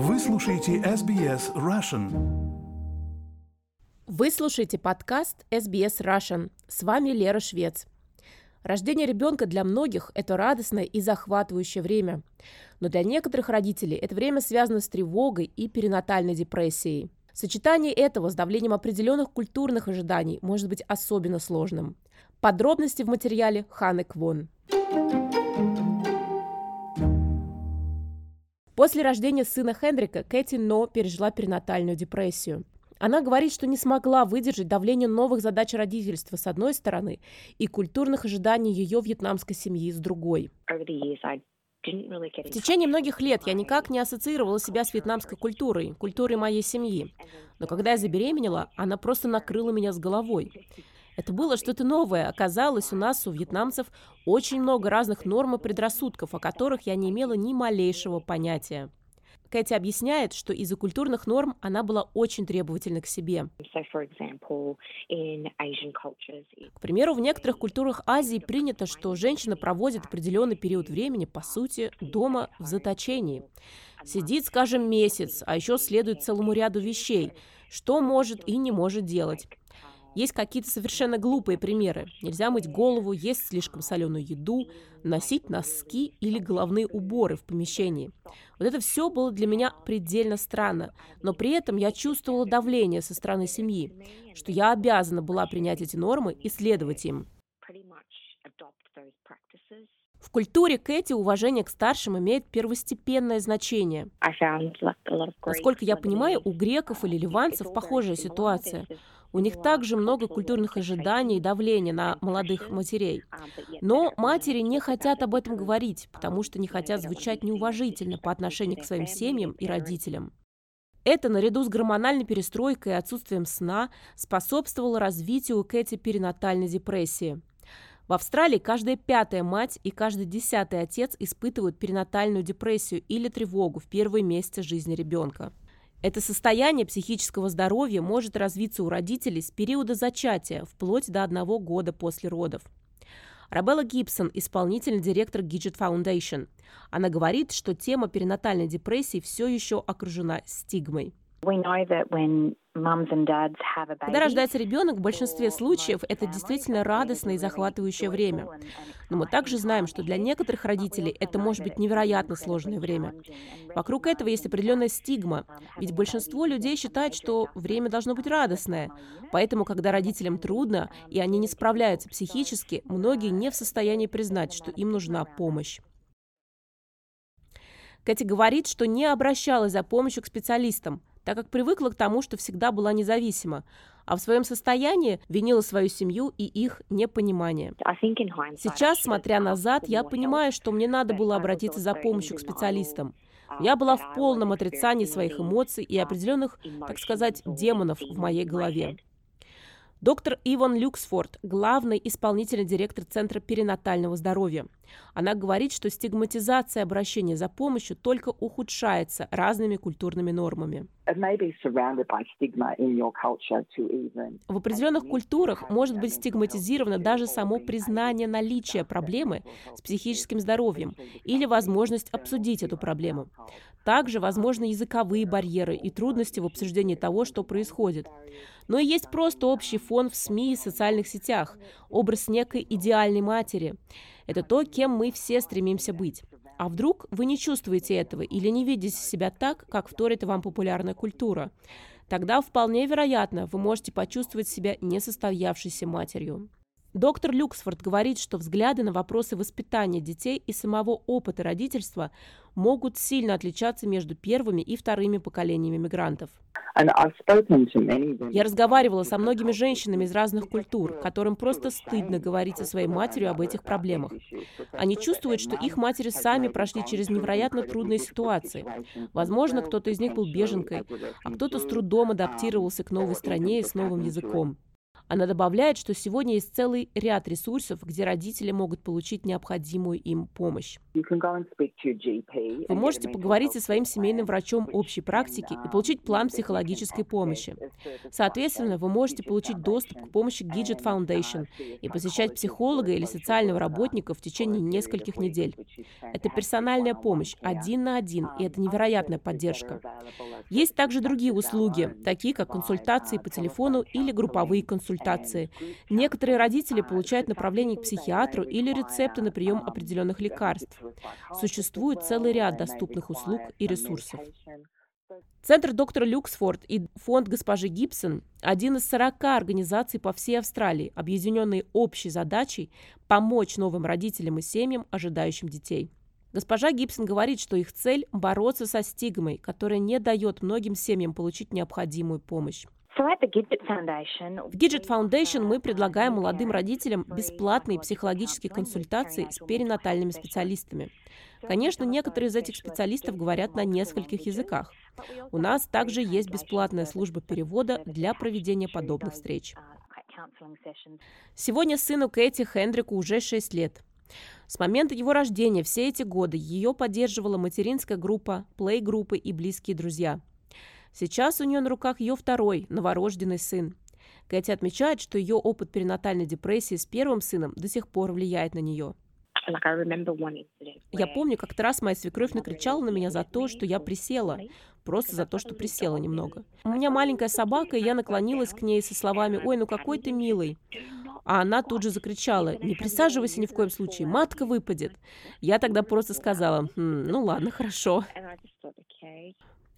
Вы слушаете SBS Russian. Вы слушаете подкаст SBS Russian. С вами Лера Швец. Рождение ребенка для многих – это радостное и захватывающее время. Но для некоторых родителей это время связано с тревогой и перинатальной депрессией. Сочетание этого с давлением определенных культурных ожиданий может быть особенно сложным. Подробности в материале Ханы Квон. После рождения сына Хендрика Кэти Но пережила перинатальную депрессию. Она говорит, что не смогла выдержать давление новых задач родительства с одной стороны и культурных ожиданий ее вьетнамской семьи с другой. В течение многих лет я никак не ассоциировала себя с вьетнамской культурой, культурой моей семьи. Но когда я забеременела, она просто накрыла меня с головой. Это было что-то новое. Оказалось, у нас, у вьетнамцев, очень много разных норм и предрассудков, о которых я не имела ни малейшего понятия. Кэти объясняет, что из-за культурных норм она была очень требовательна к себе. К примеру, в некоторых культурах Азии принято, что женщина проводит определенный период времени, по сути, дома в заточении. Сидит, скажем, месяц, а еще следует целому ряду вещей, что может и не может делать. Есть какие-то совершенно глупые примеры. Нельзя мыть голову, есть слишком соленую еду, носить носки или головные уборы в помещении. Вот это все было для меня предельно странно, но при этом я чувствовала давление со стороны семьи, что я обязана была принять эти нормы и следовать им. В культуре Кэти уважение к старшим имеет первостепенное значение. Насколько я понимаю, у греков или ливанцев похожая ситуация. У них также много культурных ожиданий и давления на молодых матерей. Но матери не хотят об этом говорить, потому что не хотят звучать неуважительно по отношению к своим семьям и родителям. Это, наряду с гормональной перестройкой и отсутствием сна, способствовало развитию у Кэти перинатальной депрессии. В Австралии каждая пятая мать и каждый десятый отец испытывают перинатальную депрессию или тревогу в первые месяцы жизни ребенка. Это состояние психического здоровья может развиться у родителей с периода зачатия, вплоть до одного года после родов. Рабелла Гибсон, исполнительный директор Gidget Foundation. Она говорит, что тема перинатальной депрессии все еще окружена стигмой. Когда рождается ребенок, в большинстве случаев это действительно радостное и захватывающее время. Но мы также знаем, что для некоторых родителей это может быть невероятно сложное время. Вокруг этого есть определенная стигма, ведь большинство людей считает, что время должно быть радостное. Поэтому, когда родителям трудно, и они не справляются психически, многие не в состоянии признать, что им нужна помощь. Кэти говорит, что не обращалась за помощью к специалистам, так как привыкла к тому, что всегда была независима, а в своем состоянии винила свою семью и их непонимание. Сейчас, смотря назад, я понимаю, что мне надо было обратиться за помощью к специалистам. Я была в полном отрицании своих эмоций и определенных, так сказать, демонов в моей голове. Доктор Иван Люксфорд, главный исполнительный директор Центра перинатального здоровья. Она говорит, что стигматизация обращения за помощью только ухудшается разными культурными нормами. В определенных культурах может быть стигматизировано даже само признание наличия проблемы с психическим здоровьем или возможность обсудить эту проблему. Также возможны языковые барьеры и трудности в обсуждении того, что происходит. Но и есть просто общий фон в СМИ и социальных сетях, образ некой идеальной матери. Это то, кем мы все стремимся быть. А вдруг вы не чувствуете этого или не видите себя так, как вторит вам популярная культура? Тогда вполне вероятно, вы можете почувствовать себя несостоявшейся матерью. Доктор Люксфорд говорит, что взгляды на вопросы воспитания детей и самого опыта родительства могут сильно отличаться между первыми и вторыми поколениями мигрантов. Я разговаривала со многими женщинами из разных культур, которым просто стыдно говорить со своей матерью об этих проблемах. Они чувствуют, что их матери сами прошли через невероятно трудные ситуации. Возможно, кто-то из них был беженкой, а кто-то с трудом адаптировался к новой стране и с новым языком. Она добавляет, что сегодня есть целый ряд ресурсов, где родители могут получить необходимую им помощь. Вы можете поговорить со своим семейным врачом общей практики и получить план психологической помощи. Соответственно, вы можете получить доступ к помощи Gidget Foundation и посещать психолога или социального работника в течение нескольких недель. Это персональная помощь, один на один, и это невероятная поддержка. Есть также другие услуги, такие как консультации по телефону или групповые консультации. Некоторые родители получают направление к психиатру или рецепты на прием определенных лекарств. Существует целый ряд доступных услуг и ресурсов. Центр доктора Люксфорд и фонд госпожи Гибсон – один из 40 организаций по всей Австралии, объединенные общей задачей помочь новым родителям и семьям, ожидающим детей. Госпожа Гибсон говорит, что их цель – бороться со стигмой, которая не дает многим семьям получить необходимую помощь. В Gidget Foundation мы предлагаем молодым родителям бесплатные психологические консультации с перинатальными специалистами. Конечно, некоторые из этих специалистов говорят на нескольких языках. У нас также есть бесплатная служба перевода для проведения подобных встреч. Сегодня сыну Кэти Хендрику уже 6 лет. С момента его рождения все эти годы ее поддерживала материнская группа, плей-группы и близкие друзья. Сейчас у нее на руках ее второй, новорожденный сын. Кэти отмечает, что ее опыт перинатальной депрессии с первым сыном до сих пор влияет на нее. Я помню, как-то раз моя свекровь накричала на меня за то, что я присела. Просто за то, что присела немного. У меня маленькая собака, и я наклонилась к ней со словами «Ой, ну какой ты милый». А она тут же закричала «Не присаживайся ни в коем случае, матка выпадет». Я тогда просто сказала хм, «Ну ладно, хорошо».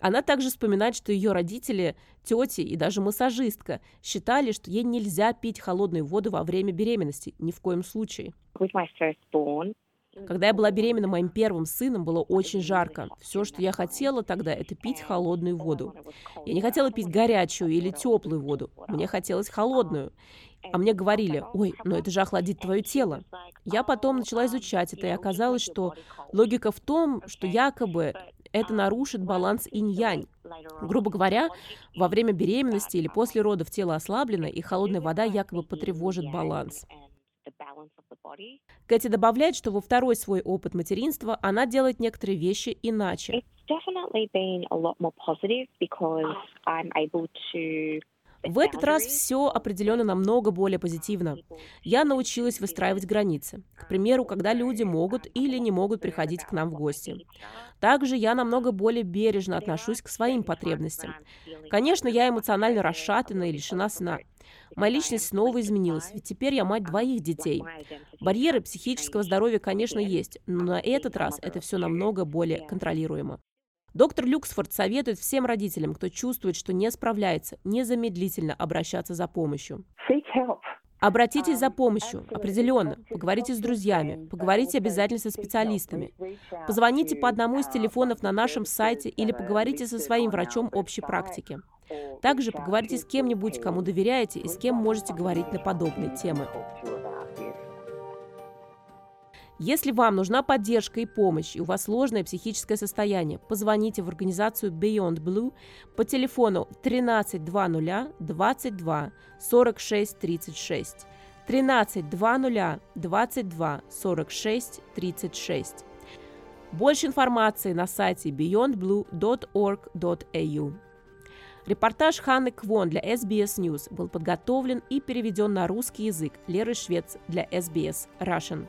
Она также вспоминает, что ее родители, тети и даже массажистка считали, что ей нельзя пить холодную воду во время беременности, ни в коем случае. Когда я была беременна моим первым сыном, было очень жарко. Все, что я хотела тогда, это пить холодную воду. Я не хотела пить горячую или теплую воду. Мне хотелось холодную. А мне говорили, ой, но это же охладит твое тело. Я потом начала изучать это, и оказалось, что логика в том, что якобы это нарушит баланс инь-янь. Грубо говоря, во время беременности или после родов тело ослаблено, и холодная вода якобы потревожит баланс. Кэти добавляет, что во второй свой опыт материнства она делает некоторые вещи иначе. В этот раз все определенно намного более позитивно. Я научилась выстраивать границы. К примеру, когда люди могут или не могут приходить к нам в гости. Также я намного более бережно отношусь к своим потребностям. Конечно, я эмоционально расшатана и лишена сна. Моя личность снова изменилась, ведь теперь я мать двоих детей. Барьеры психического здоровья, конечно, есть, но на этот раз это все намного более контролируемо. Доктор Люксфорд советует всем родителям, кто чувствует, что не справляется, незамедлительно обращаться за помощью. Обратитесь за помощью, определенно. Поговорите с друзьями, поговорите обязательно со специалистами. Позвоните по одному из телефонов на нашем сайте или поговорите со своим врачом общей практики. Также поговорите с кем-нибудь, кому доверяете и с кем можете говорить на подобные темы. Если вам нужна поддержка и помощь, и у вас сложное психическое состояние, позвоните в организацию Beyond Blue по телефону 1320 22 46 36. 1320 22 46 36. Больше информации на сайте beyondblue.org.au. Репортаж Ханны Квон для SBS News был подготовлен и переведен на русский язык Леры Швец для SBS Russian.